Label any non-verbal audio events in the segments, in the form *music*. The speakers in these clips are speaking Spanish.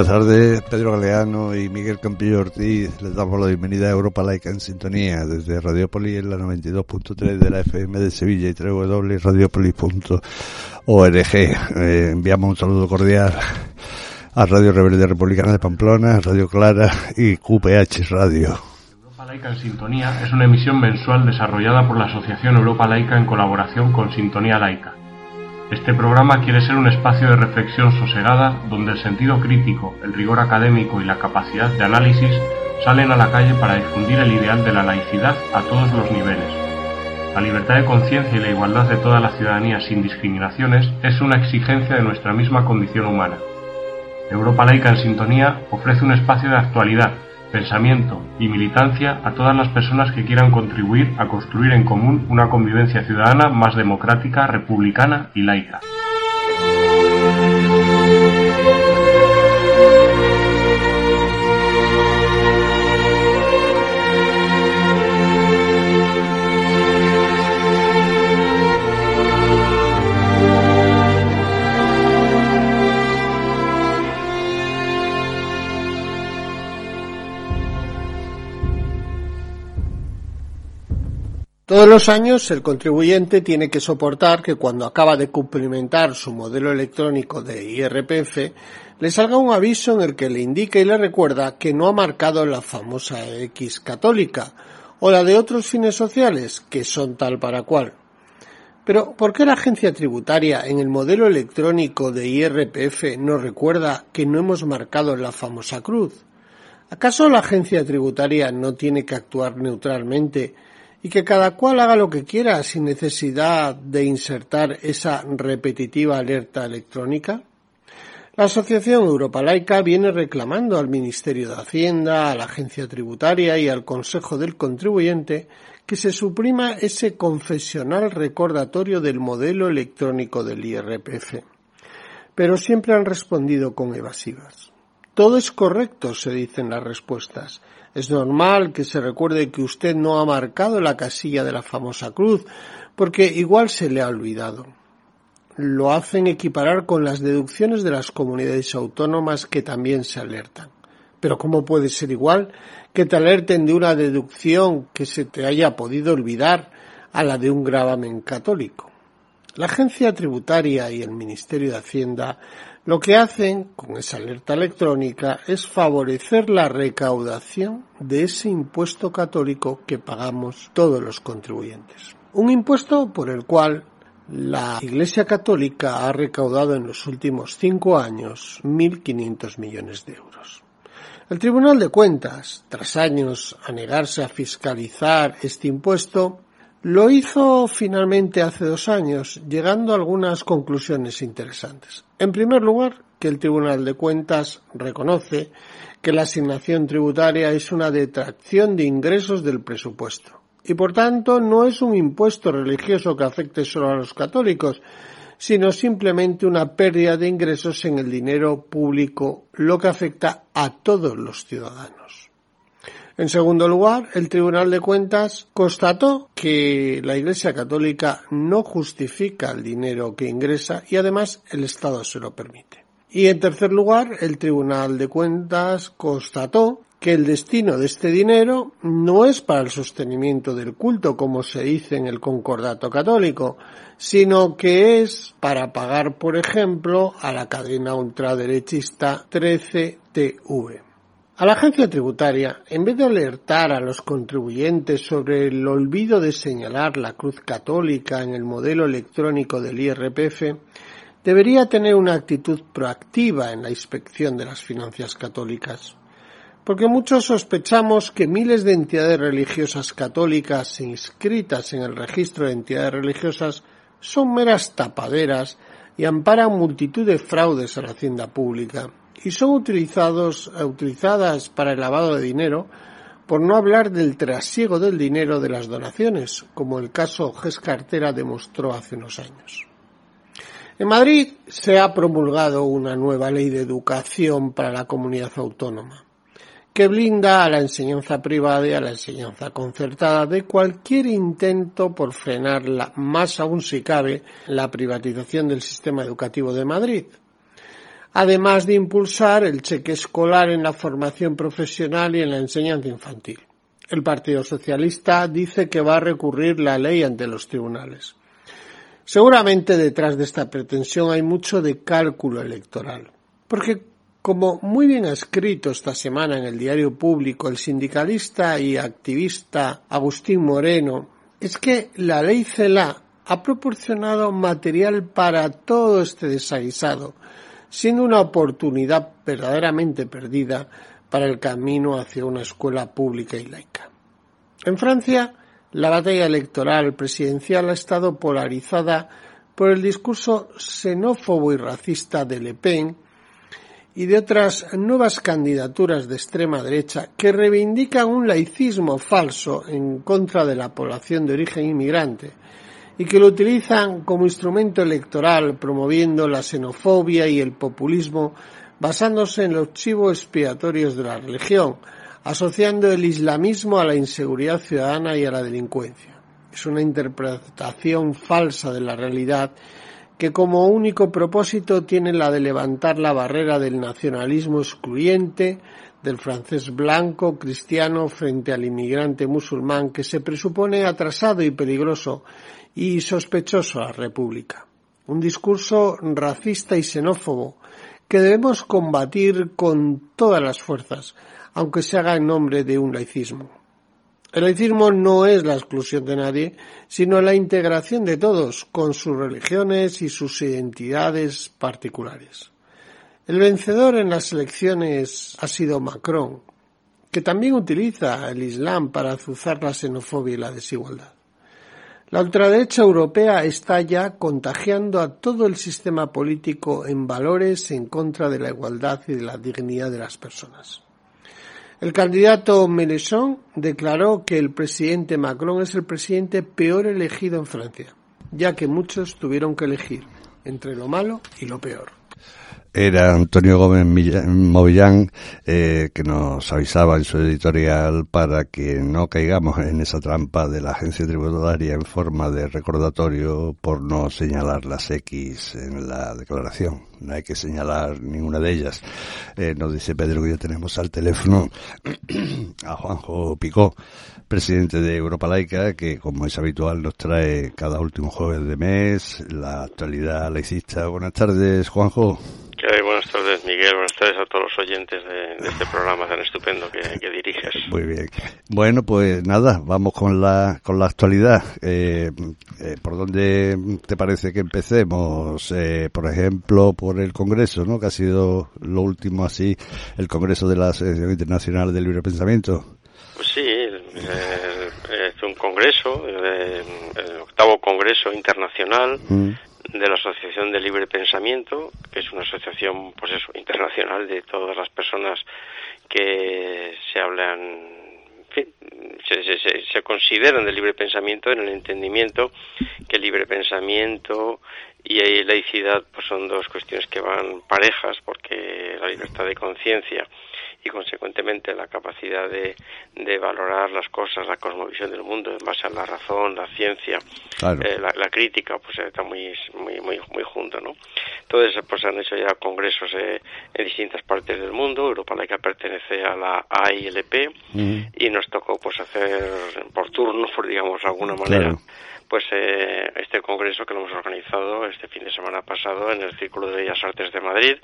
Buenas tardes, Pedro Galeano y Miguel Campillo Ortiz. Les damos la bienvenida a Europa Laica en sintonía desde Radiopoli en la 92.3 de la FM de Sevilla y www.radiopoli.org. Eh, enviamos un saludo cordial a Radio Rebelde Republicana de Pamplona, Radio Clara y QPH Radio. Europa Laica en Sintonía es una emisión mensual desarrollada por la Asociación Europa Laica en colaboración con Sintonía Laica. Este programa quiere ser un espacio de reflexión sosegada donde el sentido crítico, el rigor académico y la capacidad de análisis salen a la calle para difundir el ideal de la laicidad a todos los niveles. La libertad de conciencia y la igualdad de toda la ciudadanía sin discriminaciones es una exigencia de nuestra misma condición humana. Europa Laica en Sintonía ofrece un espacio de actualidad, pensamiento y militancia a todas las personas que quieran contribuir a construir en común una convivencia ciudadana más democrática, republicana y laica. Todos los años el contribuyente tiene que soportar que cuando acaba de cumplimentar su modelo electrónico de IRPF le salga un aviso en el que le indica y le recuerda que no ha marcado la famosa X católica o la de otros fines sociales que son tal para cual. Pero ¿por qué la agencia tributaria en el modelo electrónico de IRPF nos recuerda que no hemos marcado la famosa cruz? ¿Acaso la agencia tributaria no tiene que actuar neutralmente y que cada cual haga lo que quiera sin necesidad de insertar esa repetitiva alerta electrónica? La Asociación Europa Laica viene reclamando al Ministerio de Hacienda, a la Agencia Tributaria y al Consejo del Contribuyente que se suprima ese confesional recordatorio del modelo electrónico del IRPF. Pero siempre han respondido con evasivas. Todo es correcto, se dicen las respuestas, es normal que se recuerde que usted no ha marcado la casilla de la famosa cruz, porque igual se le ha olvidado. Lo hacen equiparar con las deducciones de las comunidades autónomas que también se alertan. Pero ¿cómo puede ser igual que te alerten de una deducción que se te haya podido olvidar a la de un gravamen católico? La agencia tributaria y el Ministerio de Hacienda lo que hacen con esa alerta electrónica es favorecer la recaudación de ese impuesto católico que pagamos todos los contribuyentes. Un impuesto por el cual la Iglesia Católica ha recaudado en los últimos cinco años 1.500 millones de euros. El Tribunal de Cuentas, tras años a negarse a fiscalizar este impuesto, lo hizo finalmente hace dos años, llegando a algunas conclusiones interesantes. En primer lugar, que el Tribunal de Cuentas reconoce que la asignación tributaria es una detracción de ingresos del presupuesto y por tanto no es un impuesto religioso que afecte solo a los católicos, sino simplemente una pérdida de ingresos en el dinero público, lo que afecta a todos los ciudadanos. En segundo lugar, el Tribunal de Cuentas constató que la Iglesia Católica no justifica el dinero que ingresa y además el Estado se lo permite. Y en tercer lugar, el Tribunal de Cuentas constató que el destino de este dinero no es para el sostenimiento del culto, como se dice en el concordato católico, sino que es para pagar, por ejemplo, a la cadena ultraderechista 13TV. A la agencia tributaria, en vez de alertar a los contribuyentes sobre el olvido de señalar la cruz católica en el modelo electrónico del IRPF, debería tener una actitud proactiva en la inspección de las finanzas católicas. Porque muchos sospechamos que miles de entidades religiosas católicas inscritas en el registro de entidades religiosas son meras tapaderas y amparan multitud de fraudes a la hacienda pública y son utilizados, utilizadas para el lavado de dinero, por no hablar del trasiego del dinero de las donaciones, como el caso GES Cartera demostró hace unos años. En Madrid se ha promulgado una nueva ley de educación para la comunidad autónoma, que blinda a la enseñanza privada y a la enseñanza concertada de cualquier intento por frenarla, más aún si cabe, la privatización del sistema educativo de Madrid, además de impulsar el cheque escolar en la formación profesional y en la enseñanza infantil. El Partido Socialista dice que va a recurrir la ley ante los tribunales. Seguramente detrás de esta pretensión hay mucho de cálculo electoral, porque como muy bien ha escrito esta semana en el diario público el sindicalista y activista Agustín Moreno, es que la ley CELA ha proporcionado material para todo este desaguisado, siendo una oportunidad verdaderamente perdida para el camino hacia una escuela pública y laica. En Francia, la batalla electoral presidencial ha estado polarizada por el discurso xenófobo y racista de Le Pen y de otras nuevas candidaturas de extrema derecha que reivindican un laicismo falso en contra de la población de origen inmigrante y que lo utilizan como instrumento electoral promoviendo la xenofobia y el populismo basándose en los chivos expiatorios de la religión, asociando el islamismo a la inseguridad ciudadana y a la delincuencia. Es una interpretación falsa de la realidad que como único propósito tiene la de levantar la barrera del nacionalismo excluyente, del francés blanco cristiano frente al inmigrante musulmán que se presupone atrasado y peligroso y sospechoso a la República. Un discurso racista y xenófobo que debemos combatir con todas las fuerzas, aunque se haga en nombre de un laicismo. El laicismo no es la exclusión de nadie, sino la integración de todos, con sus religiones y sus identidades particulares. El vencedor en las elecciones ha sido Macron, que también utiliza el Islam para azuzar la xenofobia y la desigualdad. La ultraderecha europea está ya contagiando a todo el sistema político en valores en contra de la igualdad y de la dignidad de las personas. El candidato Mélenchon declaró que el presidente Macron es el presidente peor elegido en Francia, ya que muchos tuvieron que elegir entre lo malo y lo peor era Antonio Gómez Movillán, eh, que nos avisaba en su editorial para que no caigamos en esa trampa de la agencia tributaria en forma de recordatorio por no señalar las X en la declaración. No hay que señalar ninguna de ellas. Eh, nos dice Pedro que ya tenemos al teléfono *clears throat* a Juanjo Picó, presidente de Europa Laica, que como es habitual nos trae cada último jueves de mes la actualidad laicista. Buenas tardes, Juanjo. Buenas tardes, Miguel. Buenas tardes a todos los oyentes de, este programa tan estupendo que, diriges. Muy bien. Bueno, pues nada, vamos con la, con la actualidad. Eh, eh, ¿Por dónde te parece que empecemos? Eh, por ejemplo, por el Congreso, ¿no? Que ha sido lo último así, el Congreso de la Asociación Internacional del Libre Pensamiento. Pues sí, es un congreso, el, octavo Congreso Internacional. Mm de la Asociación de Libre Pensamiento, que es una asociación, pues eso, internacional de todas las personas que se hablan, fin, se, se, consideran de libre pensamiento en el entendimiento que libre pensamiento y laicidad pues son dos cuestiones que van parejas porque la libertad de conciencia y consecuentemente la capacidad de, de, valorar las cosas, la cosmovisión del mundo en base a la razón, la ciencia, eh, la, crítica, pues está muy muy muy muy junto, ¿no? Entonces, pues han hecho ya congresos eh, en distintas partes del mundo. Europa Laica pertenece a la AILP y nos tocó pues hacer por turno, por digamos de alguna manera. pues eh, este congreso que lo hemos organizado este fin de semana pasado en el Círculo de Bellas Artes de Madrid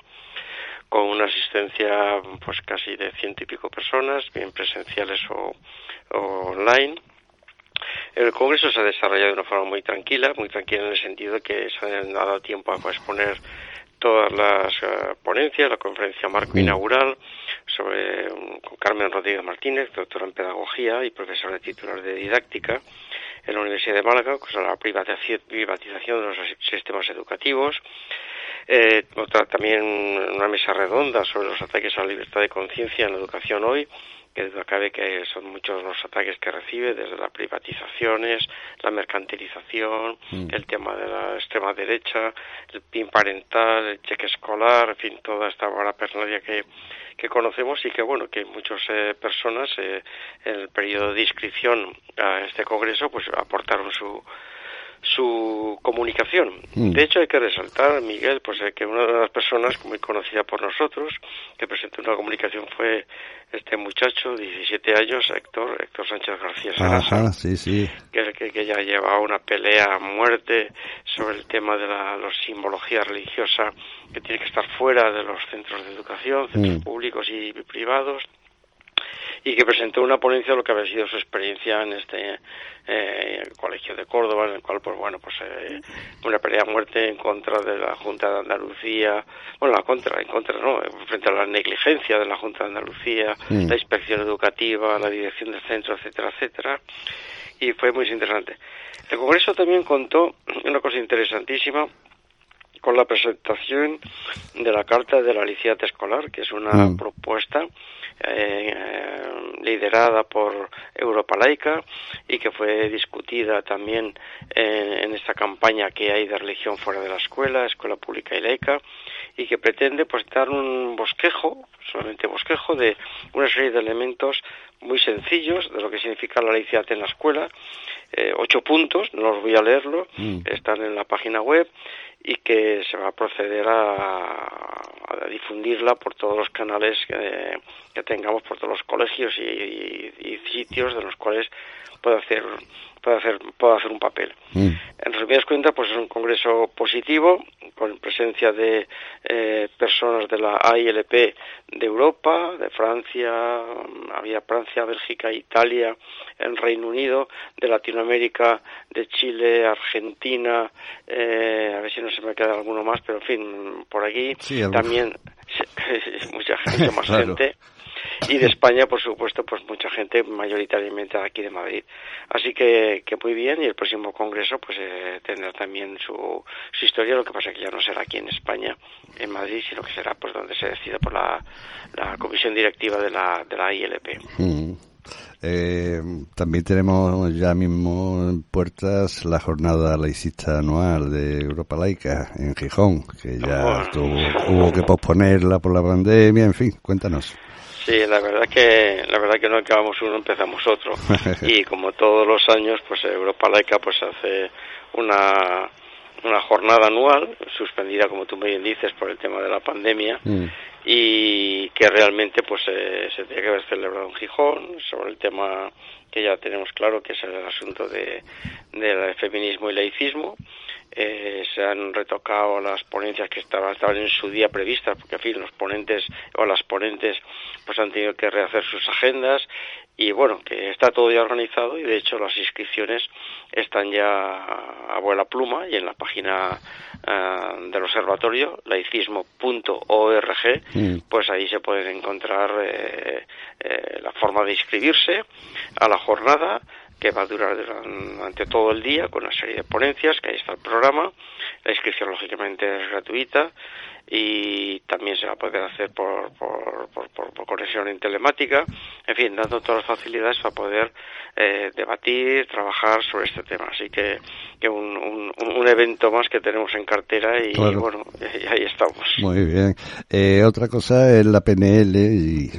con una asistencia pues casi de ciento y pico personas, bien presenciales o, online. El Congreso se ha desarrollado de una forma muy tranquila, muy tranquila en el sentido de que se ha dado tiempo a exponer todas las eh, ponencias, la conferencia marco inaugural sobre con Carmen Rodríguez Martínez, doctora en pedagogía y profesora titular de didáctica en la Universidad de Málaga, sobre la privatización de los sistemas educativos, eh, otra, también una mesa redonda sobre los ataques a la libertad de conciencia en la educación hoy, que duda cabe que son muchos los ataques que recibe, desde las privatizaciones, la mercantilización, mm. el tema de la extrema derecha, el PIN parental, el cheque escolar, en fin, toda esta parafernalia que, que conocemos y que, bueno, que muchas eh, personas eh, en el periodo de inscripción a este congreso, pues aportaron su su comunicación. Mm. De hecho, hay que resaltar, Miguel, pues que una de las personas muy conocida por nosotros que presentó una comunicación fue este muchacho, 17 años, Héctor, Héctor Sánchez García Sarasa, sí, sí. Que, que, que, ya lleva una pelea a muerte sobre el tema de la simbología religiosa que tiene que estar fuera de los centros de educación, centros mm. públicos y privados y que presentó una ponencia de lo que había sido su experiencia en este eh, colegio de Córdoba, en el cual, pues bueno, pues eh, una pelea a muerte en contra de la Junta de Andalucía, bueno, la contra, en contra, ¿no? Frente a la negligencia de la Junta de Andalucía, la inspección educativa, la dirección del centro, etcétera, etcétera, y fue muy interesante. El Congreso también contó una cosa interesantísima, con la presentación de la Carta de la Licenciatura Escolar, que es una mm. propuesta eh, liderada por Europa Laica y que fue discutida también en, esta campaña que hay de religión fuera de la escuela, escuela pública y laica, y que pretende pues dar un bosquejo, solamente bosquejo, de una serie de elementos muy sencillos de lo que significa la laicidad en la escuela, eh, ocho puntos, no los voy a leerlo, mm. están en la página web y que se va a proceder a, difundirla por todos los canales que, tengamos, por todos los colegios y, sitios de los cuales puede hacer puede hacer puede hacer un papel. Mm. En resumidas cuentas, pues es un congreso positivo con presencia de eh, personas de la AILP de Europa, de Francia, había Francia, Bélgica, Italia, el Reino Unido, de Latinoamérica, de Chile, Argentina, eh, a ver si no se me queda alguno más, pero en fin, por aquí también *laughs* mucha *laughs* gente, más gente y de España, por supuesto, pues mucha gente, mayoritariamente aquí de Madrid. Así que, que muy bien, y el próximo congreso pues eh, tendrá también su, su historia, lo que pasa que ya no será aquí en España, en Madrid, sino que será pues donde se decida por la, la comisión directiva de la, de la ILP. Mm. Eh, también tenemos ya mismo en puertas la jornada laicista anual de Europa Laica en Gijón, que ya hubo que posponerla por la pandemia, en fin, cuéntanos. Sí, la verdad que la verdad que no acabamos uno, empezamos otro. *laughs* y como todos los años, pues Europa Laica pues hace una una jornada anual suspendida como tú bien dices por el tema de la pandemia mm. y que realmente pues eh, se tiene que haber celebrado en Gijón sobre el tema que ya tenemos claro que es el asunto de del feminismo y laicismo eh, se han retocado las ponencias que estaban, estaban en su día previstas, porque en fin, los ponentes o las ponentes pues han tenido que rehacer sus agendas y bueno, que está todo ya organizado y de hecho las inscripciones están ya a vuela pluma y en la página uh, del observatorio, laicismo.org, mm. pues ahí se pueden encontrar eh, eh, la forma de inscribirse a la jornada que va a durar durante todo el día con una serie de ponencias, que ahí está el programa. La inscripción, lógicamente, es gratuita y también se va a poder hacer por, por, por, conexión en telemática, en fin, dando todas las facilidades para poder eh, debatir, trabajar sobre este tema. Así que, que un, un, evento más que tenemos en cartera y bueno, y *laughs* ahí estamos. Muy bien. Eh, otra cosa es la PNL y,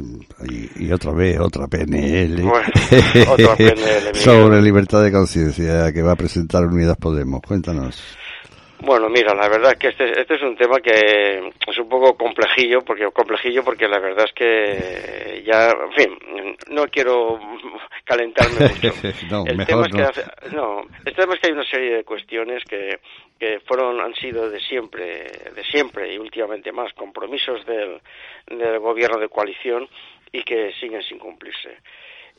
y, otra vez otra PNL. *laughs* otra PNL sobre libertad de conciencia que va a presentar Unidas Podemos. Cuéntanos. Bueno, mira, la verdad es que este, este es un tema que es un poco complejillo, porque complejillo porque la verdad es que ya, en fin, no quiero calentarme *laughs* mucho. no, el tema es que no. el tema es que hay una serie de cuestiones que, que fueron han sido de siempre, de siempre y últimamente más compromisos del, del gobierno de coalición y que siguen sin cumplirse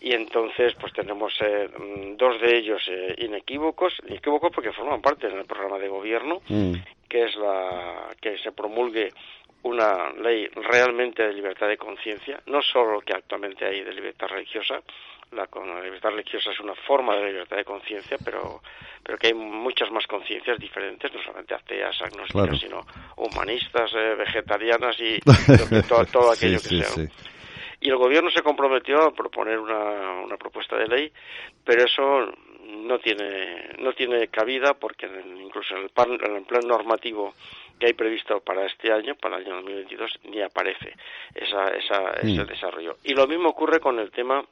y entonces pues tenemos eh, mm, dos de ellos eh, inequívocos, inequívocos porque forman parte del programa de gobierno, mm. que es la que se promulgue una ley realmente de libertad de conciencia, no solo lo que actualmente hay de libertad religiosa, la, la, libertad religiosa es una forma de libertad de conciencia, pero, pero que hay muchas más conciencias diferentes, no solamente ateas, agnósticas, sino humanistas, eh, vegetarianas y *laughs* todo, aquello que sea y el gobierno se comprometió a proponer una, una propuesta de ley, pero eso no tiene no tiene cabida porque incluso en el, plan, en el plan normativo que hay previsto para este año, para el año 2022, ni aparece esa, esa, ese mm. desarrollo. Y lo mismo ocurre con el tema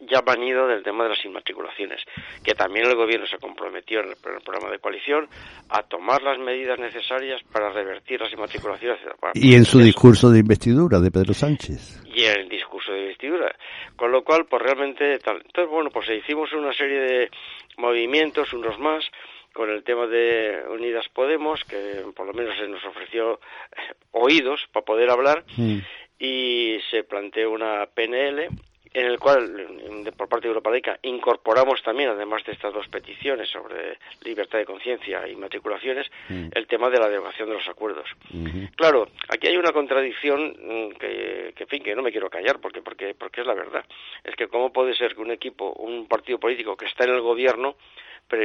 ya venido del tema de las inmatriculaciones, que también el gobierno se comprometió en el, programa de coalición a tomar las medidas necesarias para revertir las inmatriculaciones. Y en su discurso de investidura de Pedro Sánchez. Y en el discurso de investidura. Con lo cual, pues realmente, tal. entonces, bueno, pues hicimos una serie de movimientos, unos más, con el tema de Unidas Podemos, que por lo menos se nos ofreció eh, oídos para poder hablar, mm. y se planteó una PNL en el cual, por parte de Europa Laica, incorporamos también, además de estas dos peticiones sobre libertad de conciencia y matriculaciones, mm. el tema de la derogación de los acuerdos. Claro, aquí hay una contradicción mm, que, que, en fin, que no me quiero callar porque, porque, porque es la verdad. Es que cómo puede ser que un equipo, un partido político que está en el gobierno,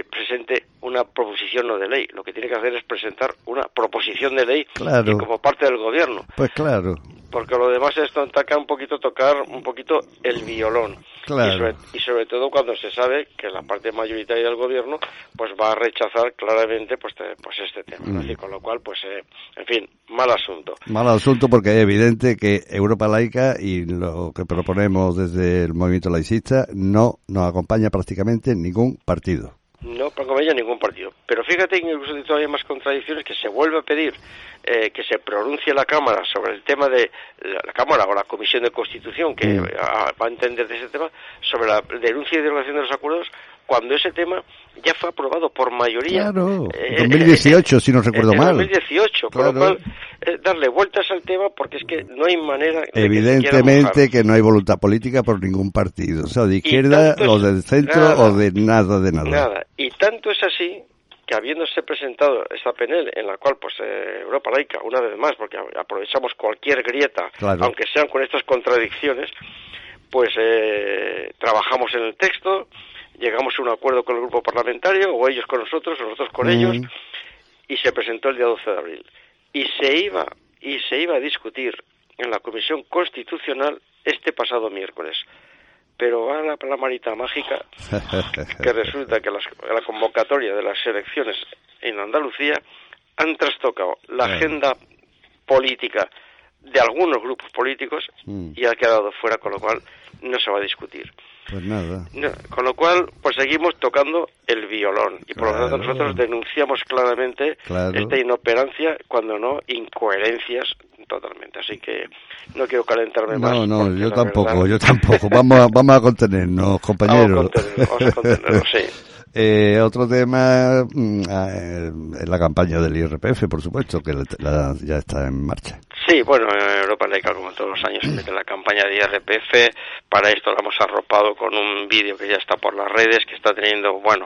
presente una proposición no de ley. Lo que tiene que hacer es presentar una proposición de ley como parte del gobierno. Pues claro. Porque lo demás es tocar un poquito tocar un poquito el violón. Claro. Y, sobre, todo cuando se sabe que la parte mayoritaria del gobierno pues va a rechazar claramente pues, pues este tema. Mm. con lo cual, pues, eh, en fin, mal asunto. Mal asunto porque es evidente que Europa laica y lo que proponemos desde el movimiento laicista no nos acompaña prácticamente ningún partido. No ella ningún partido. Pero fíjate que incluso hay todavía más contradicciones que se vuelve a pedir eh, que se pronuncie la Cámara sobre el tema de la, Cámara o la Comisión de Constitución que mm. va a entender de ese tema sobre la denuncia y derogación de los acuerdos cuando ese tema ya fue aprobado por mayoría. Claro, eh, 2018, si no recuerdo mal. 2018, con lo cual eh, darle vueltas al tema porque es que no hay manera. Evidentemente que, no hay voluntad política por ningún partido, o sea, de izquierda o del centro o de nada, de nada. Nada, y tanto es así que habiéndose presentado esta PNL en la cual pues eh, Europa laica una vez más porque aprovechamos cualquier grieta aunque sean con estas contradicciones pues eh, trabajamos en el texto llegamos a un acuerdo con el grupo parlamentario, o ellos con nosotros, o nosotros con ellos, y se presentó el día 12 de abril. Y se iba, y se iba a discutir en la Comisión Constitucional este pasado miércoles. Pero va la, la marita mágica que resulta que la convocatoria de las elecciones en Andalucía han trastocado la agenda política de algunos grupos políticos mm. y ha quedado fuera, con lo cual no se va a discutir. Pues nada. con lo cual, pues seguimos tocando el violón y por lo tanto nosotros denunciamos claramente esta inoperancia, cuando no incoherencias totalmente. Así que no quiero calentarme más. No, no, yo tampoco, yo tampoco. Vamos a, vamos a contenernos, *laughs* compañeros. Vamos a contenernos, *laughs* sí. Eh, otro tema mm, ah, eh, es la campaña del IRPF, por supuesto, que ya está en marcha. Sí, bueno, Europa Laica, como todos los años, se mete la campaña de IRPF. Para esto la hemos arropado con un vídeo que ya está por las redes, que está teniendo, bueno,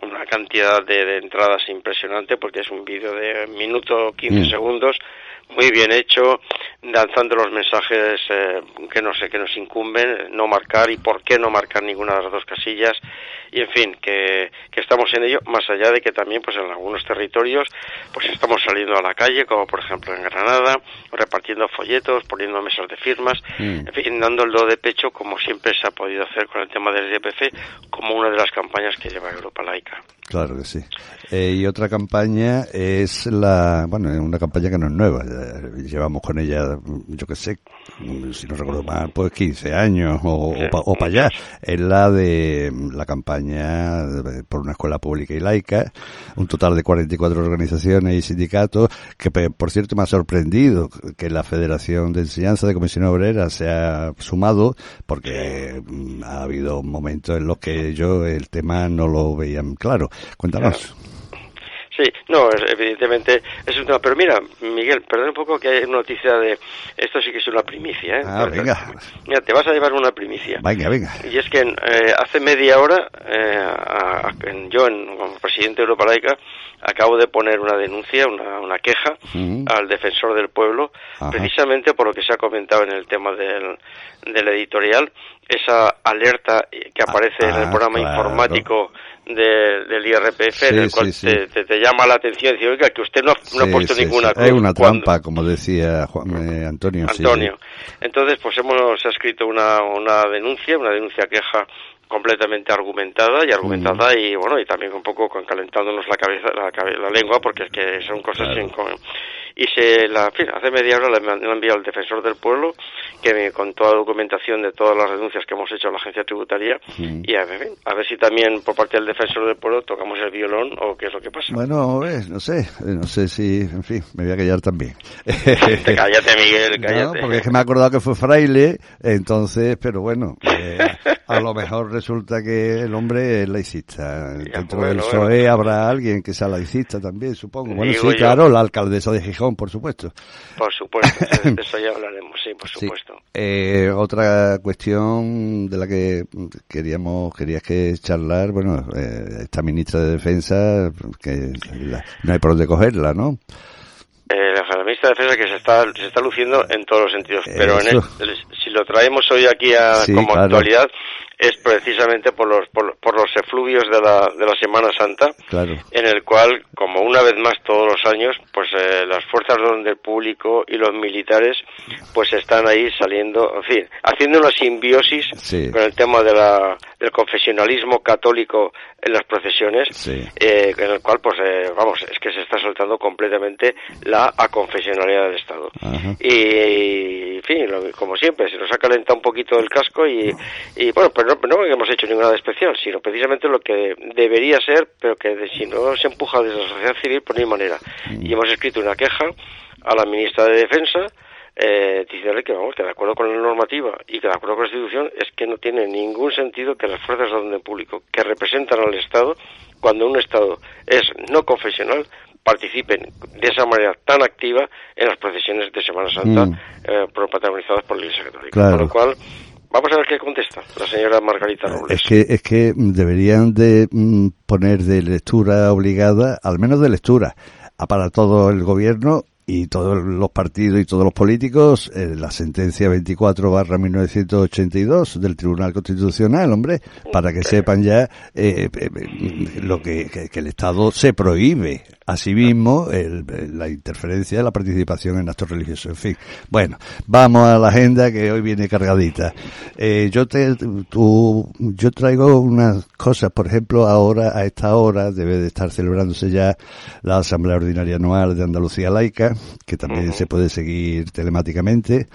una cantidad de, entradas impresionante, porque es un vídeo de minuto 15 mm. segundos muy bien hecho, lanzando los mensajes eh, que no sé que nos incumben, no marcar y por qué no marcar ninguna de las dos casillas y en fin que, que estamos en ello más allá de que también pues en algunos territorios pues estamos saliendo a la calle como por ejemplo en Granada repartiendo folletos poniendo mesas de firmas mm. en fin dando el do de pecho como siempre se ha podido hacer con el tema del DPF como una de las campañas que lleva Europa Laica claro que sí eh, y otra campaña es la bueno una campaña que no es nueva llevamos con ella, yo que sé, si no recuerdo mal, pues 15 años o, o para allá. Es la de la campaña por una escuela pública y laica, un total de 44 organizaciones y sindicatos, que por cierto me ha sorprendido que la Federación de Enseñanza de Comisión Obrera se ha sumado, porque mm, ha habido momentos en los que yo el tema no lo veían claro. Cuéntanos. Sí, no, evidentemente es un tema. Pero mira, Miguel, perdón un poco que hay noticia de. Esto sí que es una primicia, ¿eh? Ah, venga. Mira, te vas a llevar una primicia. Venga, venga. Y es que eh, hace media hora, eh, yo, como presidente de Europa Laica, acabo de poner una denuncia, una, una queja al defensor del pueblo, precisamente por lo que se ha comentado en el tema del, del editorial, esa alerta que aparece en el ah, programa informático del IRPF en el cual te, llama la atención y oiga, que usted no, ha puesto ninguna cruz. una trampa, como decía eh, Antonio. Antonio. Entonces, pues hemos escrito una, una denuncia, una denuncia queja completamente argumentada y argumentada y bueno y también un poco calentándonos la cabeza la, la lengua porque es que son cosas sin y se la, hace media hora le han enviado al defensor del pueblo que con toda la documentación de todas las denuncias que hemos hecho a la agencia tributaria y a ver, a ver si también por parte del defensor del pueblo tocamos el violón o qué es lo que pasa. Bueno, no sé, no sé si, en fin, me voy a callar también. cállate, Miguel, *laughs* cállate. porque es que me he acordado que fue fraile, entonces, pero bueno, eh, *laughs* a lo mejor resulta que el hombre es laicista. Dentro del PSOE habrá alguien que sea laicista también, supongo. Bueno, sí, claro, la alcaldesa de Gijón, por supuesto. Por supuesto, de *laughs* eso ya hablaremos, sí, por supuesto. Eh, otra cuestión de la que queríamos, querías que charlar, bueno, eh, esta ministra de Defensa, que no hay por dónde cogerla, ¿no? Eh, la ministra de Defensa que se está, se está luciendo en todos los sentidos, pero en si lo traemos hoy aquí a, como actualidad, es precisamente por los, por, los efluvios de la, de la Semana Santa, en el cual, como una vez más todos los años, pues eh, las fuerzas de orden público y los militares pues están ahí saliendo, en fin, haciendo una simbiosis con el tema de la, del confesionalismo católico en las procesiones, eh, en el cual, pues, eh, vamos, es que se está soltando completamente la aconfesionalidad del Estado. Y, en fin, como siempre, se nos ha calentado un poquito el casco y, y bueno, pues no, no hemos hecho ninguna de especial, sino precisamente lo que debería ser, pero que si no se empuja desde la sociedad civil, por ninguna manera. Y hemos escrito una queja a la ministra de Defensa, eh, diciéndole que vamos que de acuerdo con la normativa y que de acuerdo con la Constitución es que no tiene ningún sentido que las fuerzas de orden público que representan al Estado cuando un Estado es no confesional participen de esa manera tan activa en las procesiones de Semana Santa mm. eh, protagonizadas por la Iglesia Católica. Por lo cual, Vamos a ver qué contesta la señora Margarita Robles. Es que, es que deberían de mm, poner de lectura obligada, al menos de lectura, para todo el gobierno y todos los partidos y todos los políticos eh, la sentencia 24 barra 1982 del Tribunal Constitucional, hombre, para que sepan ya eh, eh, lo que, que, el Estado se prohíbe Asimismo, el, la interferencia de la participación en actos religiosos. En fin, bueno, vamos a la agenda que hoy viene cargadita. Eh, yo te, tú, yo traigo unas cosas, por ejemplo, ahora, a esta hora, debe de estar celebrándose ya la Asamblea Ordinaria Anual de Andalucía Laica, que también se puede seguir telemáticamente.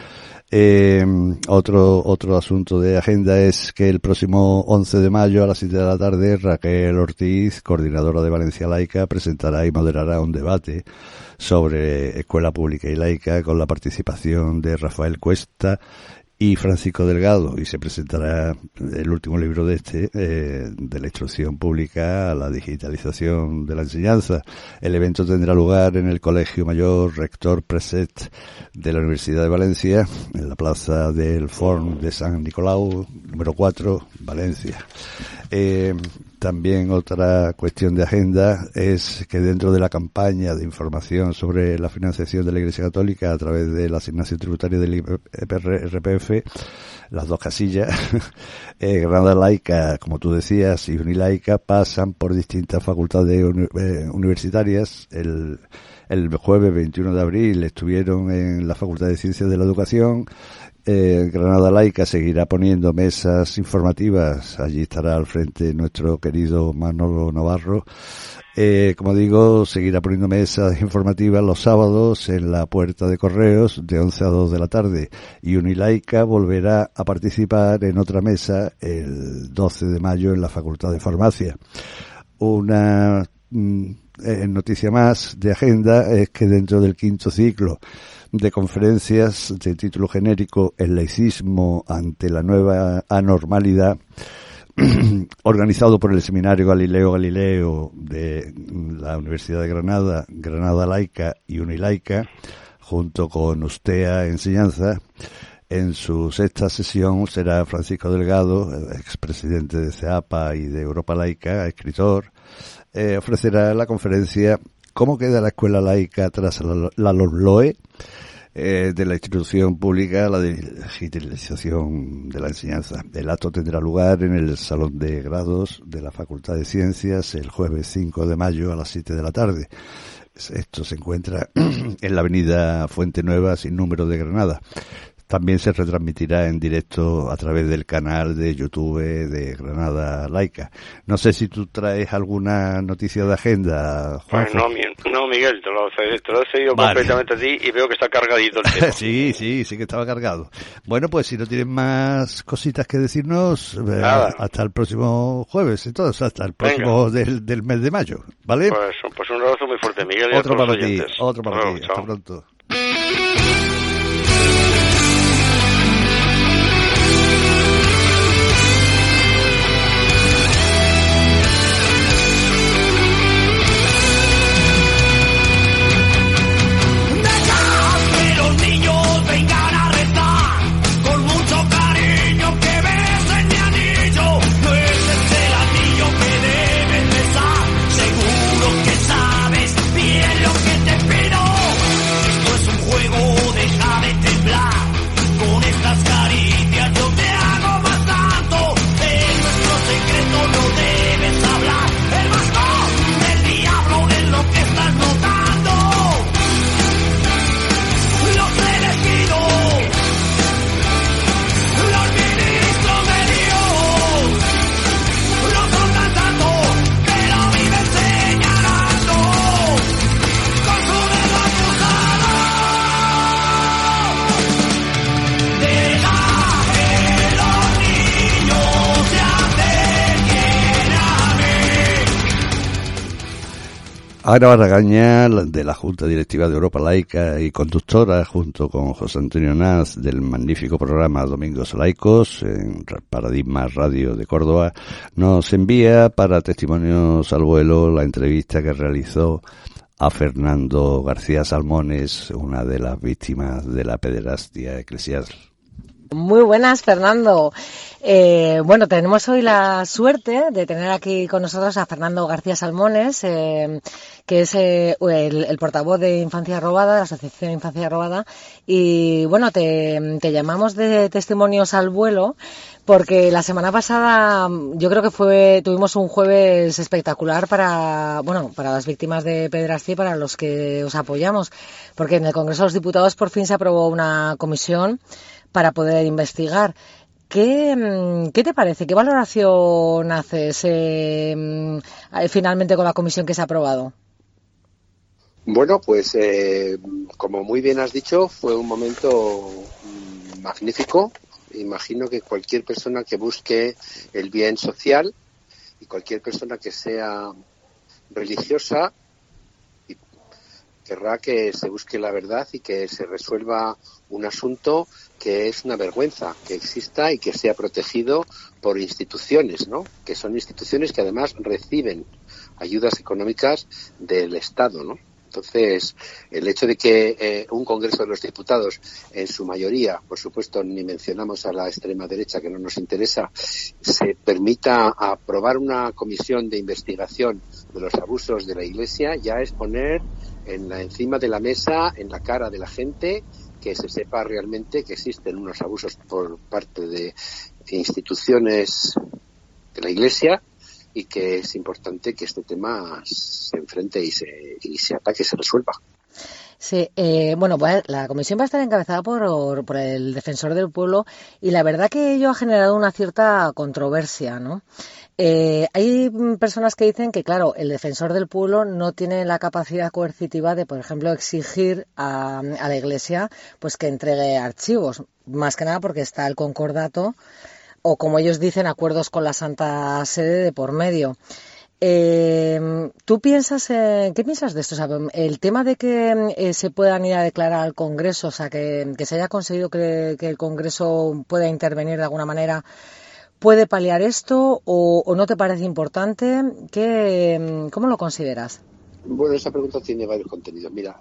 Eh, otro, otro asunto de agenda es que el próximo 11 de mayo a las 7 de la tarde Raquel Ortiz, coordinadora de Valencia Laica, presentará y moderará un debate sobre escuela pública y laica con la participación de Rafael Cuesta y Francisco Delgado y se presentará el último libro de este eh, de la instrucción pública a la digitalización de la enseñanza. El evento tendrá lugar en el Colegio Mayor Rector Preset de la Universidad de Valencia, en la plaza del Forn de San Nicolau, número 4, Valencia. Eh, también otra cuestión de agenda es que dentro de la campaña de información sobre la financiación de la Iglesia Católica a través de la asignación tributaria del IRPF, las dos casillas, *laughs* eh, Granada Laica, como tú decías, y Unilaica pasan por distintas facultades eh, universitarias. El, el jueves 21 de abril estuvieron en la Facultad de Ciencias de la Educación, eh, Granada Laica seguirá poniendo mesas informativas. Allí estará al frente nuestro querido Manolo Navarro. Eh, como digo, seguirá poniendo mesas informativas los sábados en la puerta de correos de 11 a 2 de la tarde. Y Unilaica volverá a participar en otra mesa el 12 de mayo en la Facultad de Farmacia. Una mm, eh, noticia más de agenda es que dentro del quinto ciclo de conferencias de título genérico El laicismo ante la nueva anormalidad, *clears throat* organizado por el Seminario Galileo Galileo de la Universidad de Granada, Granada Laica y Unilaica, junto con Ustea Enseñanza. En su sexta sesión será Francisco Delgado, expresidente de CEAPA y de Europa Laica, escritor, eh, ofrecerá la conferencia ¿Cómo queda la escuela laica tras la, la? Eh, de la institución pública la digitalización de la enseñanza. El acto tendrá lugar en el Salón de Grados de la Facultad de Ciencias el jueves 5 de mayo a las 7 de la tarde. Esto se encuentra *clears throat* en la avenida Fuente Nueva, sin número de Granada. También se retransmitirá en directo a través del canal de YouTube de Granada Laica. No sé si tú traes alguna noticia de agenda, Juan. no, no, Miguel, te lo, he seguido completamente a ti y veo que está cargadito el *laughs* tema. sí, sí, sí que estaba cargado. Bueno, pues si no tienes más cositas que decirnos, eh, hasta el próximo jueves, entonces, hasta el próximo del, del, mes de mayo, ¿vale? Pues, pues, un abrazo muy fuerte, Miguel. otro para ti, otro para ti. Hasta pronto. Ana Barragaña, de la Junta Directiva de Europa Laica y conductora, junto con José Antonio Naz, del magnífico programa Domingos Laicos, en Paradigma Radio de Córdoba, nos envía para testimonios al vuelo la entrevista que realizó a Fernando García Salmones, una de las víctimas de la pederastia eclesial. Muy buenas, Fernando. Eh, bueno, tenemos hoy la suerte de tener aquí con nosotros a Fernando García Salmones, eh, que es eh, el, portavoz de Infancia Robada, la Asociación Infancia Robada. Y bueno, te, llamamos de testimonios al vuelo porque la semana pasada yo creo que fue tuvimos un jueves espectacular para bueno para las víctimas de pedrastia y para los que os apoyamos porque en el Congreso de los Diputados por fin se aprobó una comisión para poder investigar. ¿Qué, mm, ¿Qué, te parece? ¿Qué valoración haces eh, finalmente con la comisión que se ha aprobado? Bueno, pues eh, como muy bien has dicho, fue un momento mm, magnífico. Imagino que cualquier persona que busque el bien social y cualquier persona que sea religiosa querrá que se busque la verdad y que se resuelva un asunto que es una vergüenza que exista y que sea protegido por instituciones, ¿no? Que son instituciones que además reciben ayudas económicas del Estado, ¿no? Entonces, el hecho de que eh, un Congreso de los Diputados, en su mayoría, por supuesto, ni mencionamos a la extrema derecha que no nos interesa, se permita aprobar una comisión de investigación de los abusos de la Iglesia, ya es poner en la, encima de la mesa, en la cara de la gente, que se sepa realmente que existen unos abusos por parte de instituciones de la Iglesia y que es importante que este tema se enfrente y se, y se ataque y se resuelva. Sí, eh, bueno, pues la comisión va a estar encabezada por, por el defensor del pueblo y la verdad que ello ha generado una cierta controversia, ¿no? Eh, hay personas que dicen que, claro, el defensor del pueblo no tiene la capacidad coercitiva de, por ejemplo, exigir a, la Iglesia pues que entregue archivos, más que nada porque está el concordato o, como ellos dicen, acuerdos con la Santa Sede de por medio. Eh, ¿Tú piensas, qué piensas de esto? el tema de que eh, se puedan ir a declarar al Congreso, o sea, que, se haya conseguido que, el Congreso pueda intervenir de alguna manera puede paliar esto o, no te parece importante? ¿Qué, ¿Cómo lo consideras? Bueno, esa pregunta tiene varios contenidos. Mira,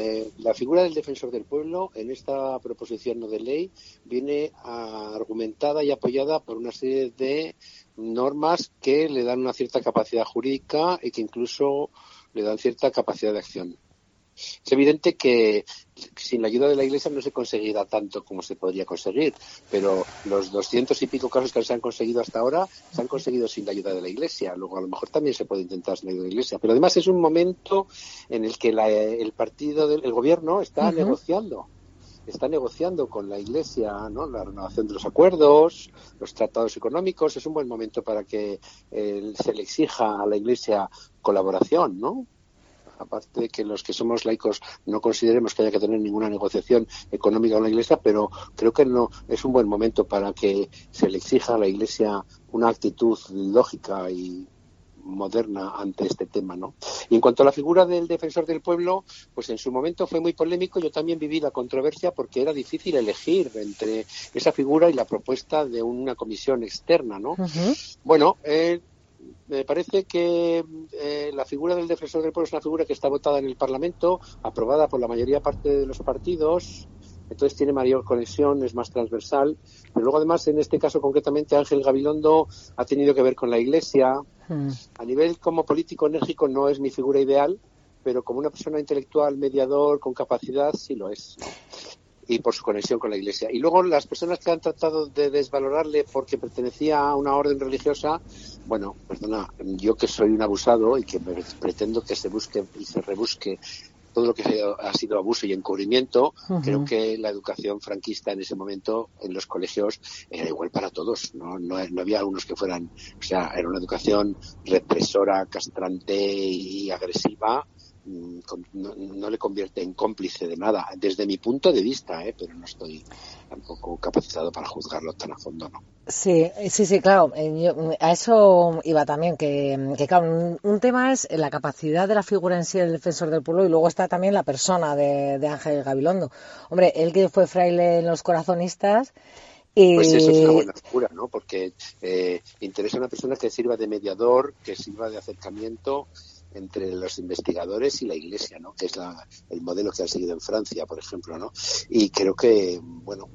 eh, la figura del defensor del pueblo en esta proposición no de ley viene argumentada y apoyada por una serie de normas que le dan una cierta capacidad jurídica y que incluso le dan cierta capacidad de acción. Es evidente que sin la ayuda de la Iglesia no se conseguirá tanto como se podría conseguir, pero los doscientos y pico casos que se han conseguido hasta ahora se han conseguido sin la ayuda de la Iglesia. Luego, a lo mejor también se puede intentar sin la ayuda de la Iglesia. Pero además es un momento en el que el partido, del, el gobierno está negociando está negociando con la Iglesia ¿no? la renovación de los acuerdos, los tratados económicos. Es un buen momento para que eh, se le exija a la Iglesia colaboración, ¿no? Aparte de que los que somos laicos no consideremos que haya que tener ninguna negociación económica con la Iglesia, pero creo que no es un buen momento para que se le exija a la Iglesia una actitud lógica y moderna ante este tema, ¿no? Y en cuanto a la figura del defensor del pueblo, pues en su momento fue muy polémico. Yo también viví la controversia porque era difícil elegir entre esa figura y la propuesta de una comisión externa, ¿no? Bueno, eh, me parece que eh, la figura del defensor del pueblo es una figura que está votada en el Parlamento, aprobada por la mayoría parte de los partidos, entonces tiene mayor conexión, es más transversal. Pero luego, además, en este caso concretamente, Ángel Gabilondo ha tenido que ver con la Iglesia. Hmm. A nivel como político enérgico no es mi figura ideal, pero como una persona intelectual, mediador, con capacidad, sí lo es y por su conexión con la Iglesia. Y luego las personas que han tratado de desvalorarle porque pertenecía a una orden religiosa, bueno, perdona, yo que soy un abusado y que pretendo que se busque y se rebusque todo lo que ha sido abuso y encubrimiento, creo que la educación franquista en ese momento en los colegios era igual para todos. No, no, no, había algunos que fueran, o sea, era una educación represora, castrante y agresiva Mm, no, le convierte en cómplice de nada, desde mi punto de vista, ¿eh? pero no estoy tampoco capacitado para juzgarlo tan a fondo, ¿no? Sí, sí, sí, claro. Eh, a eso iba también, que, claro, un, tema es la capacidad de la figura en sí del defensor del pueblo y luego está también la persona de, Ángel Gabilondo. Hombre, él que fue fraile en los corazonistas. Y... Pues eso es una buena figura, ¿no? Porque eh, interesa a una persona que sirva de mediador, que sirva de acercamiento entre los investigadores y la Iglesia, ¿no? Que es la, el modelo que ha seguido en Francia, por ejemplo, ¿no? Y creo que, bueno,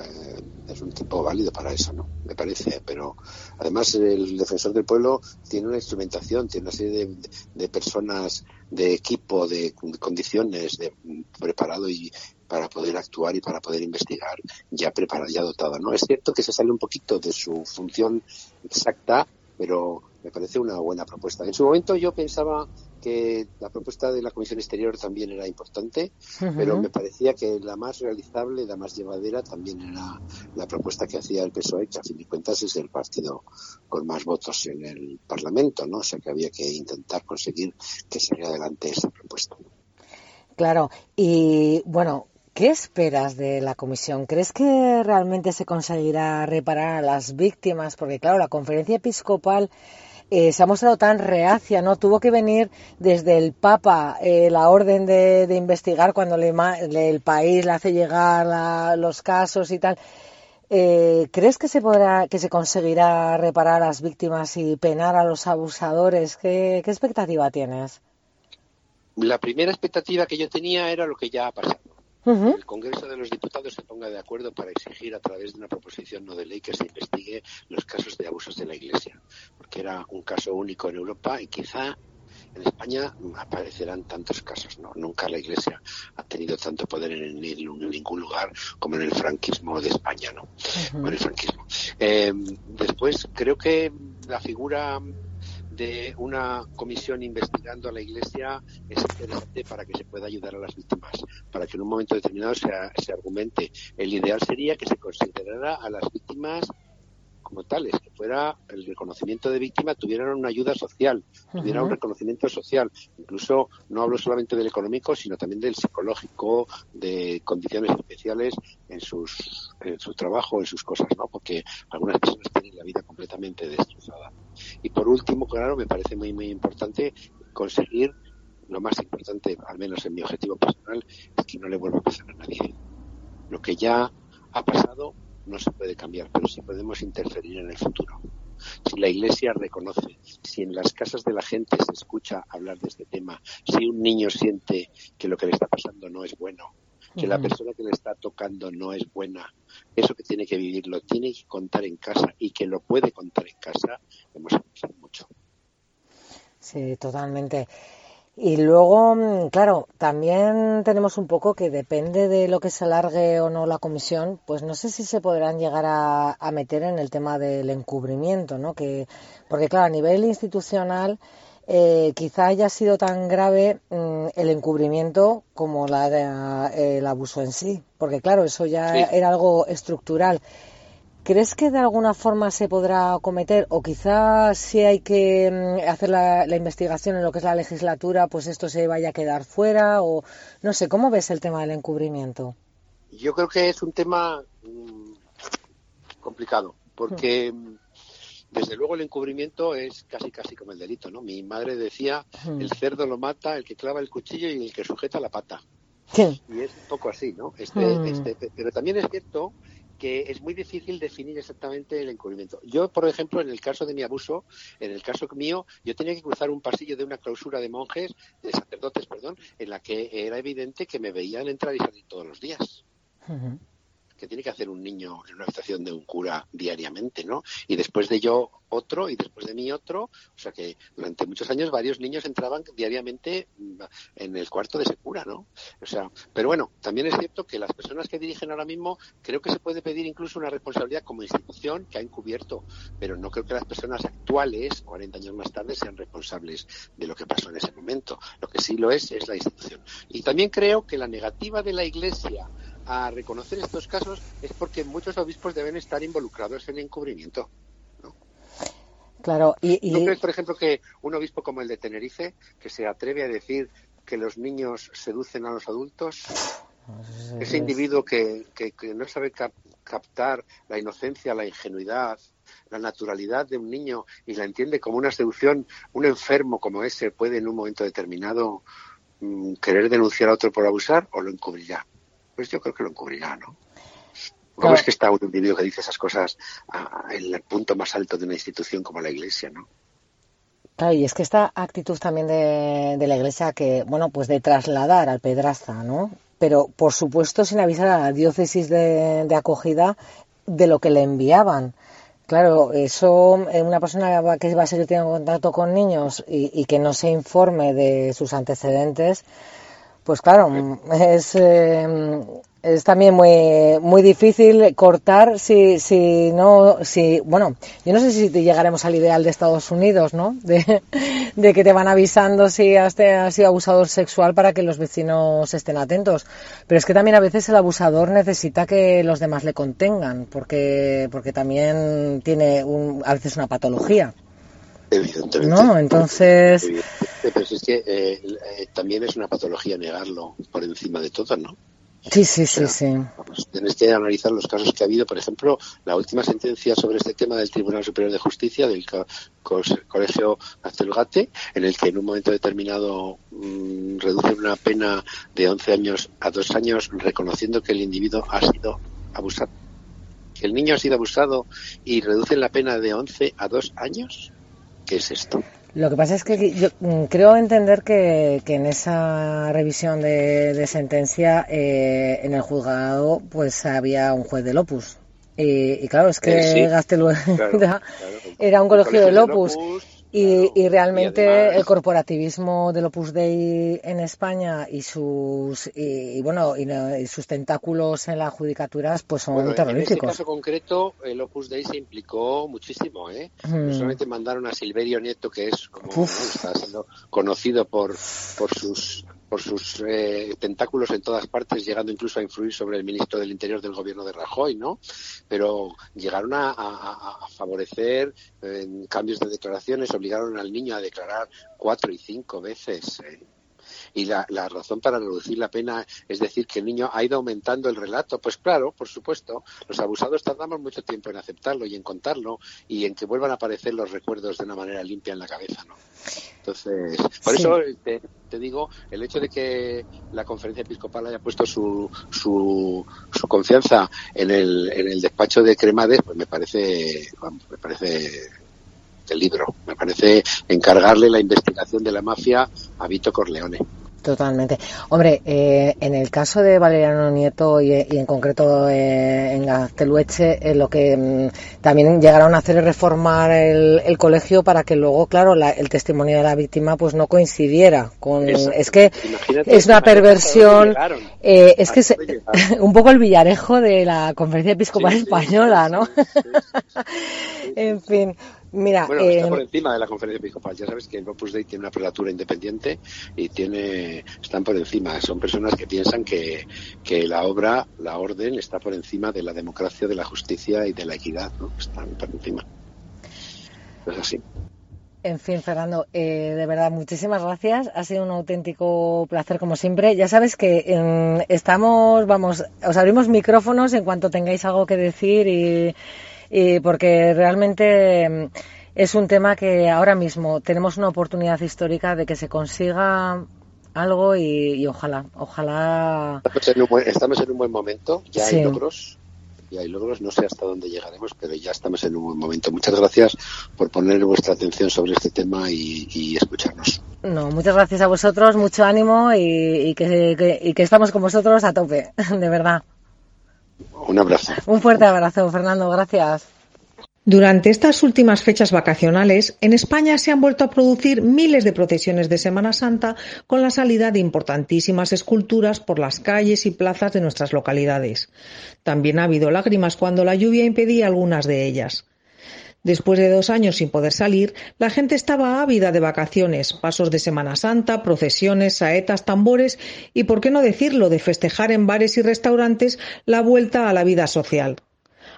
eh, es un tipo válido para eso, ¿no? Me parece. Pero además el defensor del pueblo tiene una instrumentación, tiene una serie de, de personas, de equipo, de, condiciones, de preparado y para poder actuar y para poder investigar ya preparado, ya dotado, ¿no? Es cierto que se sale un poquito de su función exacta, pero me parece una buena propuesta. En su momento yo pensaba que la propuesta de la Comisión Exterior también era importante, pero me parecía que la más realizable, la más llevadera, también era la propuesta que hacía el PSOE, que a fin de cuentas es el partido con más votos en el Parlamento, ¿no? O sea que había que intentar conseguir que saliera adelante esa propuesta. Claro, y bueno, ¿Qué esperas de la comisión? ¿Crees que realmente se conseguirá reparar a las víctimas? Porque claro, la conferencia episcopal eh, se ha mostrado tan reacia, ¿no? Tuvo que venir desde el Papa eh, la orden de, investigar cuando el país le hace llegar los casos y tal. Eh, ¿Crees que se podrá, que se conseguirá reparar a las víctimas y penar a los abusadores? ¿Qué, qué expectativa tienes? La primera expectativa que yo tenía era lo que ya ha pasado el Congreso de los Diputados se ponga de acuerdo para exigir a través de una proposición no de ley que se investigue los casos de abusos de la Iglesia, porque era un caso único en Europa y quizá en España aparecerán tantos casos, ¿no? Nunca la Iglesia ha tenido tanto poder en, ningún lugar como en el franquismo de España, ¿no? el franquismo. Eh, después, creo que la figura de una comisión investigando a la Iglesia es interesante para que se pueda ayudar a las víctimas, para que en un momento determinado se, se argumente. El ideal sería que se considerara a las víctimas como tales, que fuera el reconocimiento de víctima, tuvieran una ayuda social, tuvieran un reconocimiento social. Incluso no hablo solamente del económico, sino también del psicológico, de condiciones especiales en, sus, en su trabajo, en sus cosas, ¿no? Porque algunas personas tienen la vida completamente destrozada. Y por último, claro, me parece muy, muy importante conseguir lo más importante, al menos en mi objetivo personal, es que no le vuelva a pasar a nadie. Lo que ya ha pasado no se puede cambiar, pero sí podemos interferir en el futuro. Si la Iglesia reconoce, si en las casas de la gente se escucha hablar de este tema, si un niño siente que lo que le está pasando no es bueno, que la persona que le está tocando no es buena, eso que tiene que vivir lo tiene que contar en casa y que lo puede contar en casa, hemos avanzado mucho. Sí, totalmente. Y luego, mm, claro, también tenemos un poco que depende de lo que se alargue o no la comisión, pues no sé si se podrán llegar a, meter en el tema del encubrimiento, ¿no? Que, porque claro, a nivel institucional, eh, quizá haya sido tan grave mm, el encubrimiento como la el abuso en sí, porque claro, eso ya era algo estructural. ¿Crees que de alguna forma se podrá cometer o quizá si hay que mm, hacer la, investigación en lo que es la legislatura, pues esto se vaya a quedar fuera o no sé, ¿cómo ves el tema del encubrimiento? Yo creo que es un tema mm, complicado porque hmm. desde luego el encubrimiento es casi casi como el delito, ¿no? Mi madre decía, hmm. el cerdo lo mata el que clava el cuchillo y el que sujeta la pata. Y es un poco así, ¿no? Este, hmm. este, pero también es cierto que es muy difícil definir exactamente el encubrimiento. Yo, por ejemplo, en el caso de mi abuso, en el caso mío, yo tenía que cruzar un pasillo de una clausura de monjes, de sacerdotes, perdón, en la que era evidente que me veían entrar y salir todos los días que tiene que hacer un niño en una habitación de un cura diariamente, ¿no? Y después de yo otro y después de mí otro, o sea que durante muchos años varios niños entraban diariamente mm, en el cuarto de ese cura, ¿no? O sea, pero bueno, también es cierto que las personas que dirigen ahora mismo creo que se puede pedir incluso una responsabilidad como institución que ha encubierto, pero no creo que las personas actuales, 40 años más tarde, sean responsables de lo que pasó en ese momento. Lo que sí lo es es la institución. Y también creo que la negativa de la Iglesia a reconocer estos casos es porque muchos obispos deben estar involucrados en el encubrimiento. ¿no? Claro, y, ¿No crees, por ejemplo, que un obispo como el de Tenerife, que se atreve a decir que los niños seducen a los adultos, ese individuo que, que, no sabe captar la inocencia, la ingenuidad, la naturalidad de un niño y la entiende como una seducción, un enfermo como ese puede en un momento determinado mm, querer denunciar a otro por abusar o lo encubrirá pues yo creo que lo encubrirá, ¿no? ¿Cómo es que está un individuo que dice esas cosas en el punto más alto de una institución como la Iglesia, ¿no? Claro, y es que esta actitud también de, la Iglesia que, bueno, pues de trasladar al pedraza, ¿no? Pero, por supuesto, sin avisar a la diócesis de, acogida de lo que le enviaban. Claro, eso, eh, una persona que va a que tenga contacto con niños y, y que no se informe de sus antecedentes, pues claro, es, eh, es también muy muy difícil cortar si si no si bueno yo no sé si llegaremos al ideal de Estados Unidos no de, que te van avisando si has, sido abusador sexual para que los vecinos estén atentos. Pero es que también a veces el abusador necesita que los demás le contengan porque porque también tiene un, a veces una patología Evidentemente. No, entonces. Pero es que eh, eh, también es una patología negarlo por encima de todo, ¿no? Sí, sí, sí, sí. tienes que analizar los casos que ha habido. Por ejemplo, la última sentencia sobre este tema del Tribunal Superior de Justicia, del Colegio Aztelgate, en el que en un momento determinado mmm, reducen una pena de 11 años a 2 años, reconociendo que el individuo ha sido abusado. Que el niño ha sido abusado y reducen la pena de 11 a 2 años. ¿Qué es esto? Lo que pasa es que yo mm, creo entender que, en esa revisión de, sentencia eh, en el juzgado pues había un juez del Opus. Y, claro, es que eh, *laughs* era un colegio, del Opus. Y, realmente el corporativismo del Opus Dei en España y sus y, bueno y, sus tentáculos en las judicaturas pues son bueno, terroríficos. En este caso concreto el Opus Dei se implicó muchísimo, ¿eh? No solamente mandaron a Silverio Nieto que es como está siendo conocido por por sus por sus eh, tentáculos en todas partes, llegando incluso a influir sobre el ministro del Interior del gobierno de Rajoy, ¿no? Pero llegaron a, favorecer cambios de declaraciones, obligaron al niño a declarar cuatro y cinco veces. Eh, y la, razón para reducir la pena es decir que el niño ha ido aumentando el relato. Pues claro, por supuesto, los abusados tardamos mucho tiempo en aceptarlo y en contarlo y en que vuelvan a aparecer los recuerdos de una manera limpia en la cabeza, ¿no? Entonces, por eso te, digo, el hecho de que la conferencia episcopal haya puesto su, su, su confianza en el, en el despacho de Cremades, pues me parece, me parece del libro. Me parece encargarle la investigación de la mafia a Vito Corleone. Totalmente. Hombre, eh, en el caso de Valeriano Nieto y, en concreto eh, en Gaztelueche, eh, lo que mm, también llegaron a hacer es reformar el, colegio para que luego, claro, el testimonio de la víctima pues no coincidiera con. Es que es una perversión. es que es *laughs* un poco el villarejo de la Conferencia Episcopal Española, ¿no? en fin. Mira, bueno, está eh, por encima de la conferencia episcopal. Ya sabes que el Opus Dei tiene una prelatura independiente y tiene están por encima. Son personas que piensan que, que la obra, la orden, está por encima de la democracia, de la justicia y de la equidad. ¿no? Están por encima. Es así. En fin, Fernando, eh, de verdad, muchísimas gracias. Ha sido un auténtico placer, como siempre. Ya sabes que em, estamos, vamos, os abrimos micrófonos en cuanto tengáis algo que decir y y porque realmente mm, es un tema que ahora mismo tenemos una oportunidad histórica de que se consiga algo y, ojalá, ojalá. Estamos en un buen, momento, ya hay logros, ya hay logros, no sé hasta dónde llegaremos, pero ya estamos en un buen momento. Muchas gracias por poner vuestra atención sobre este tema y, escucharnos. No, muchas gracias a vosotros, mucho ánimo y, que, y que estamos con vosotros a tope, *laughs* de verdad. Un abrazo. Un fuerte abrazo, Fernando. Gracias. Durante estas últimas fechas vacacionales, en España se han vuelto a producir miles de procesiones de Semana Santa con la salida de importantísimas esculturas por las calles y plazas de nuestras localidades. También ha habido lágrimas cuando la lluvia impedía algunas de ellas. Después de dos años sin poder salir, la gente estaba ávida de vacaciones, pasos de Semana Santa, procesiones, saetas, tambores y, por qué no decirlo, de festejar en bares y restaurantes la vuelta a la vida social.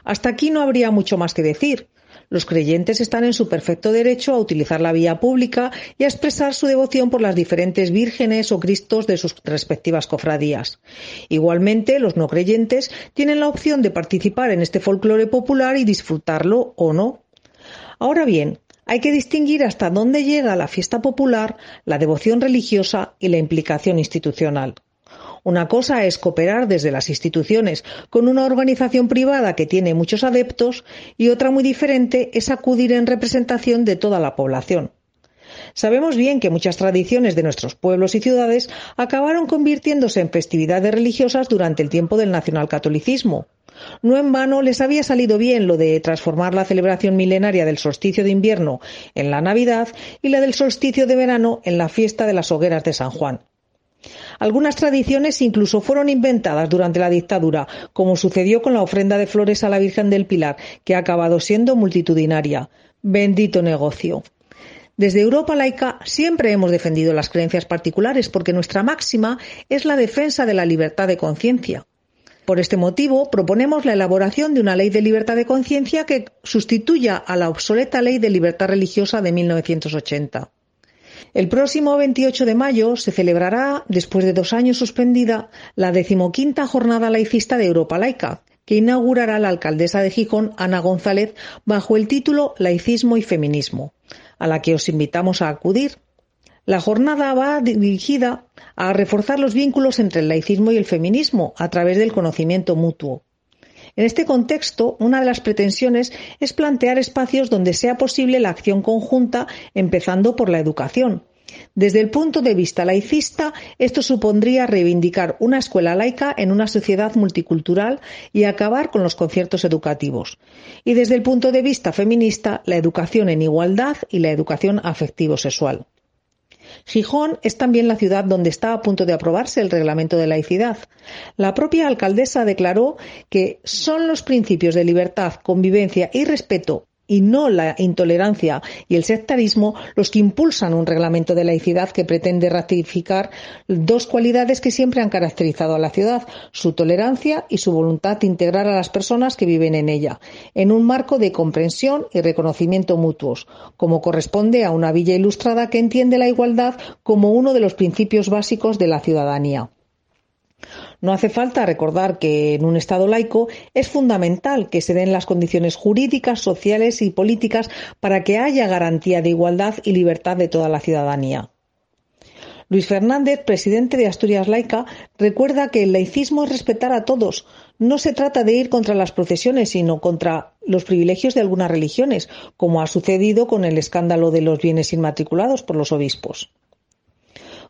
Hasta aquí no habría mucho más que decir. Los creyentes están en su perfecto derecho a utilizar la vía pública y a expresar su devoción por las diferentes vírgenes o cristos de sus respectivas cofradías. Igualmente, los no creyentes tienen la opción de participar en este folclore popular y disfrutarlo o no. Ahora bien, hay que distinguir hasta dónde llega la fiesta popular, la devoción religiosa y la implicación institucional. Una cosa es cooperar desde las instituciones con una organización privada que tiene muchos adeptos y otra muy diferente es acudir en representación de toda la población. Sabemos bien que muchas tradiciones de nuestros pueblos y ciudades acabaron convirtiéndose en festividades religiosas durante el tiempo del nacionalcatolicismo. No en vano les había salido bien lo de transformar la celebración milenaria del solsticio de invierno en la Navidad y la del solsticio de verano en la fiesta de las hogueras de San Juan. Algunas tradiciones incluso fueron inventadas durante la dictadura, como sucedió con la ofrenda de flores a la Virgen del Pilar, que ha acabado siendo multitudinaria. Bendito negocio. Desde Europa laica siempre hemos defendido las creencias particulares porque nuestra máxima es la defensa de la libertad de conciencia. Por este motivo, proponemos la elaboración de una ley de libertad de conciencia que sustituya a la obsoleta ley de libertad religiosa de 1980. El próximo 28 de mayo se celebrará, después de dos años suspendida, la decimoquinta jornada laicista de Europa Laica, que inaugurará la alcaldesa de Gijón, Ana González, bajo el título Laicismo y Feminismo, a la que os invitamos a acudir. La jornada va dirigida a reforzar los vínculos entre el laicismo y el feminismo a través del conocimiento mutuo. En este contexto, una de las pretensiones es plantear espacios donde sea posible la acción conjunta, empezando por la educación. Desde el punto de vista laicista, esto supondría reivindicar una escuela laica en una sociedad multicultural y acabar con los conciertos educativos. Y desde el punto de vista feminista, la educación en igualdad y la educación afectivo-sexual. Gijón es también la ciudad donde está a punto de aprobarse el reglamento de laicidad. La propia alcaldesa declaró que son los principios de libertad, convivencia y respeto y no la intolerancia y el sectarismo los que impulsan un reglamento de laicidad que pretende ratificar dos cualidades que siempre han caracterizado a la ciudad, su tolerancia y su voluntad de integrar a las personas que viven en ella, en un marco de comprensión y reconocimiento mutuos, como corresponde a una villa ilustrada que entiende la igualdad como uno de los principios básicos de la ciudadanía. No hace falta recordar que en un Estado laico es fundamental que se den las condiciones jurídicas, sociales y políticas para que haya garantía de igualdad y libertad de toda la ciudadanía. Luis Fernández, presidente de Asturias Laica, recuerda que el laicismo es respetar a todos. No se trata de ir contra las procesiones, sino contra los privilegios de algunas religiones, como ha sucedido con el escándalo de los bienes inmatriculados por los obispos.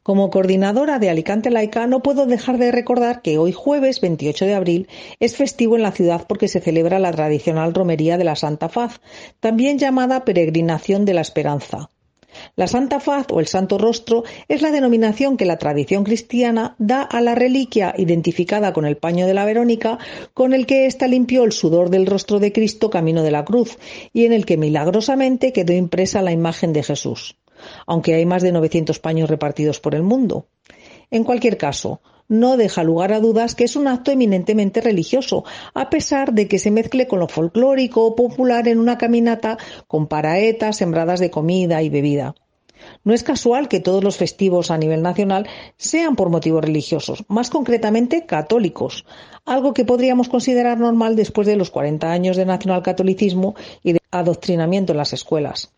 Como coordinadora de Alicante Laica no puedo dejar de recordar que hoy jueves 28 de abril es festivo en la ciudad porque se celebra la tradicional romería de la Santa Faz, también llamada Peregrinación de la Esperanza. La Santa Faz o el Santo Rostro es la denominación que la tradición cristiana da a la reliquia identificada con el paño de la Verónica, con el que ésta limpió el sudor del rostro de Cristo camino de la cruz, y en el que milagrosamente quedó impresa la imagen de Jesús, aunque hay más de 900 paños repartidos por el mundo. En cualquier caso, no deja lugar a dudas que es un acto eminentemente religioso, a pesar de que se mezcle con lo folclórico o popular en una caminata con paraetas sembradas de comida y bebida. No es casual que todos los festivos a nivel nacional sean por motivos religiosos, más concretamente católicos, algo que podríamos considerar normal después de los 40 años de nacionalcatolicismo y de adoctrinamiento en las escuelas.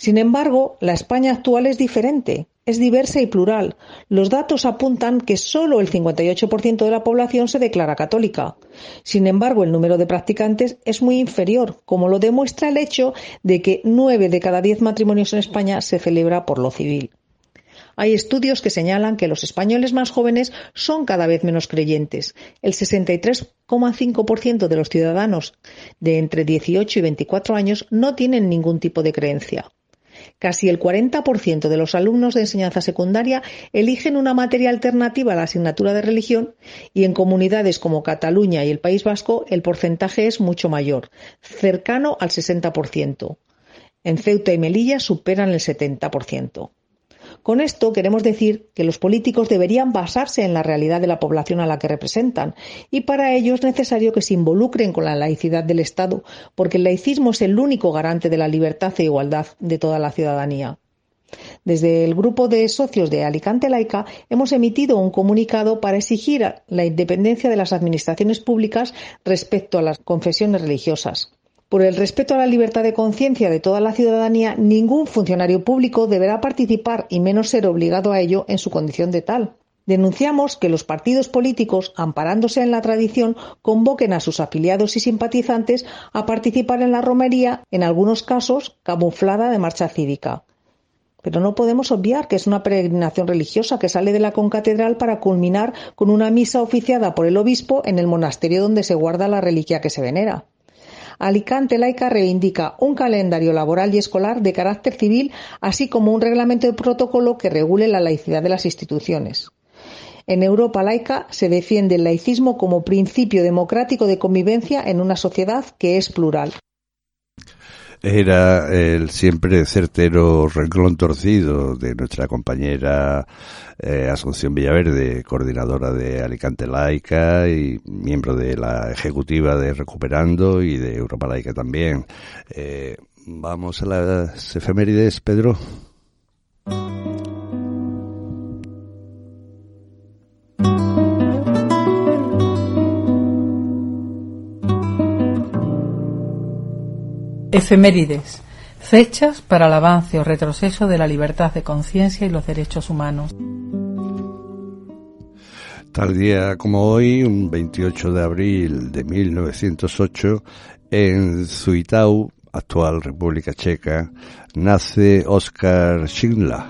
Sin embargo, la España actual es diferente, es diversa y plural. Los datos apuntan que solo el 58% de la población se declara católica. Sin embargo, el número de practicantes es muy inferior, como lo demuestra el hecho de que nueve de cada diez matrimonios en España se celebra por lo civil. Hay estudios que señalan que los españoles más jóvenes son cada vez menos creyentes. El 63,5% de los ciudadanos de entre 18 y 24 años no tienen ningún tipo de creencia. Casi el 40% de los alumnos de enseñanza secundaria eligen una materia alternativa a la asignatura de religión y en comunidades como Cataluña y el País Vasco el porcentaje es mucho mayor, cercano al 60%. En Ceuta y Melilla superan el 70%. Con esto queremos decir que los políticos deberían basarse en la realidad de la población a la que representan y para ello es necesario que se involucren con la laicidad del Estado, porque el laicismo es el único garante de la libertad e igualdad de toda la ciudadanía. Desde el grupo de socios de Alicante Laica hemos emitido un comunicado para exigir la independencia de las administraciones públicas respecto a las confesiones religiosas. Por el respeto a la libertad de conciencia de toda la ciudadanía, ningún funcionario público deberá participar y menos ser obligado a ello en su condición de tal. Denunciamos que los partidos políticos, amparándose en la tradición, convoquen a sus afiliados y simpatizantes a participar en la romería, en algunos casos camuflada de marcha cívica. Pero no podemos obviar que es una peregrinación religiosa que sale de la concatedral para culminar con una misa oficiada por el obispo en el monasterio donde se guarda la reliquia que se venera. Alicante Laica reivindica un calendario laboral y escolar de carácter civil, así como un reglamento de protocolo que regule la laicidad de las instituciones. En Europa laica se defiende el laicismo como principio democrático de convivencia en una sociedad que es plural era el siempre certero renglón torcido de nuestra compañera eh, Asunción Villaverde, coordinadora de Alicante Laica y miembro de la ejecutiva de Recuperando y de Europa Laica también. Eh, vamos a las efemérides, Pedro. Efemérides. Fechas para el avance o retroceso de la libertad de conciencia y los derechos humanos. Tal día como hoy, un 28 de abril de 1908, en Zuitau, actual República Checa, nace Oskar Schindler,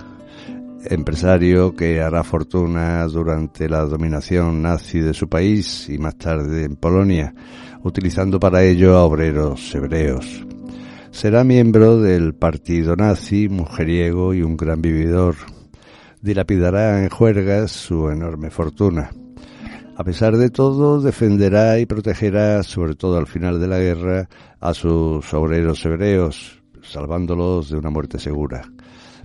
empresario que hará fortuna durante la dominación nazi de su país y más tarde en Polonia, utilizando para ello a obreros hebreos. Será miembro del partido nazi, mujeriego y un gran vividor. Dilapidará en juergas su enorme fortuna. A pesar de todo, defenderá y protegerá, sobre todo al final de la guerra, a sus obreros hebreos, salvándolos de una muerte segura.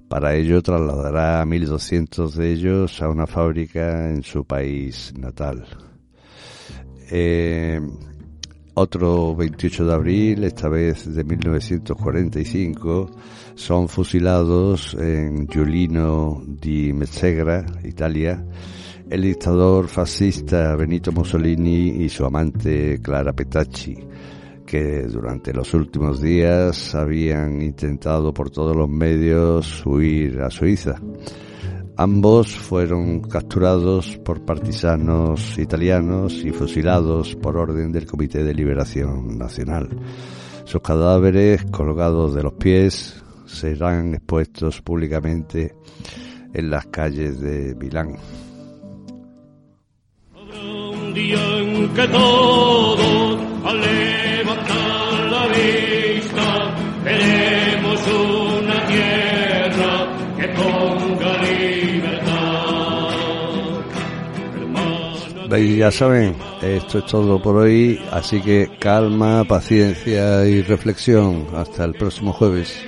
Para ello trasladará a 1.200 de ellos a una fábrica en su país natal. Eh, otro 28 de abril, esta vez de 1945, son fusilados en Giulino di Mezzegra, Italia, el dictador fascista Benito Mussolini y su amante Clara Petacci, que durante los últimos días habían intentado por todos los medios huir a Suiza. Ambos fueron capturados por partisanos italianos y fusilados por orden del Comité de Liberación Nacional. Sus cadáveres, colgados de los pies, serán expuestos públicamente en las calles de Milán. Y ya saben, esto es todo por hoy, así que calma, paciencia y reflexión. Hasta el próximo jueves.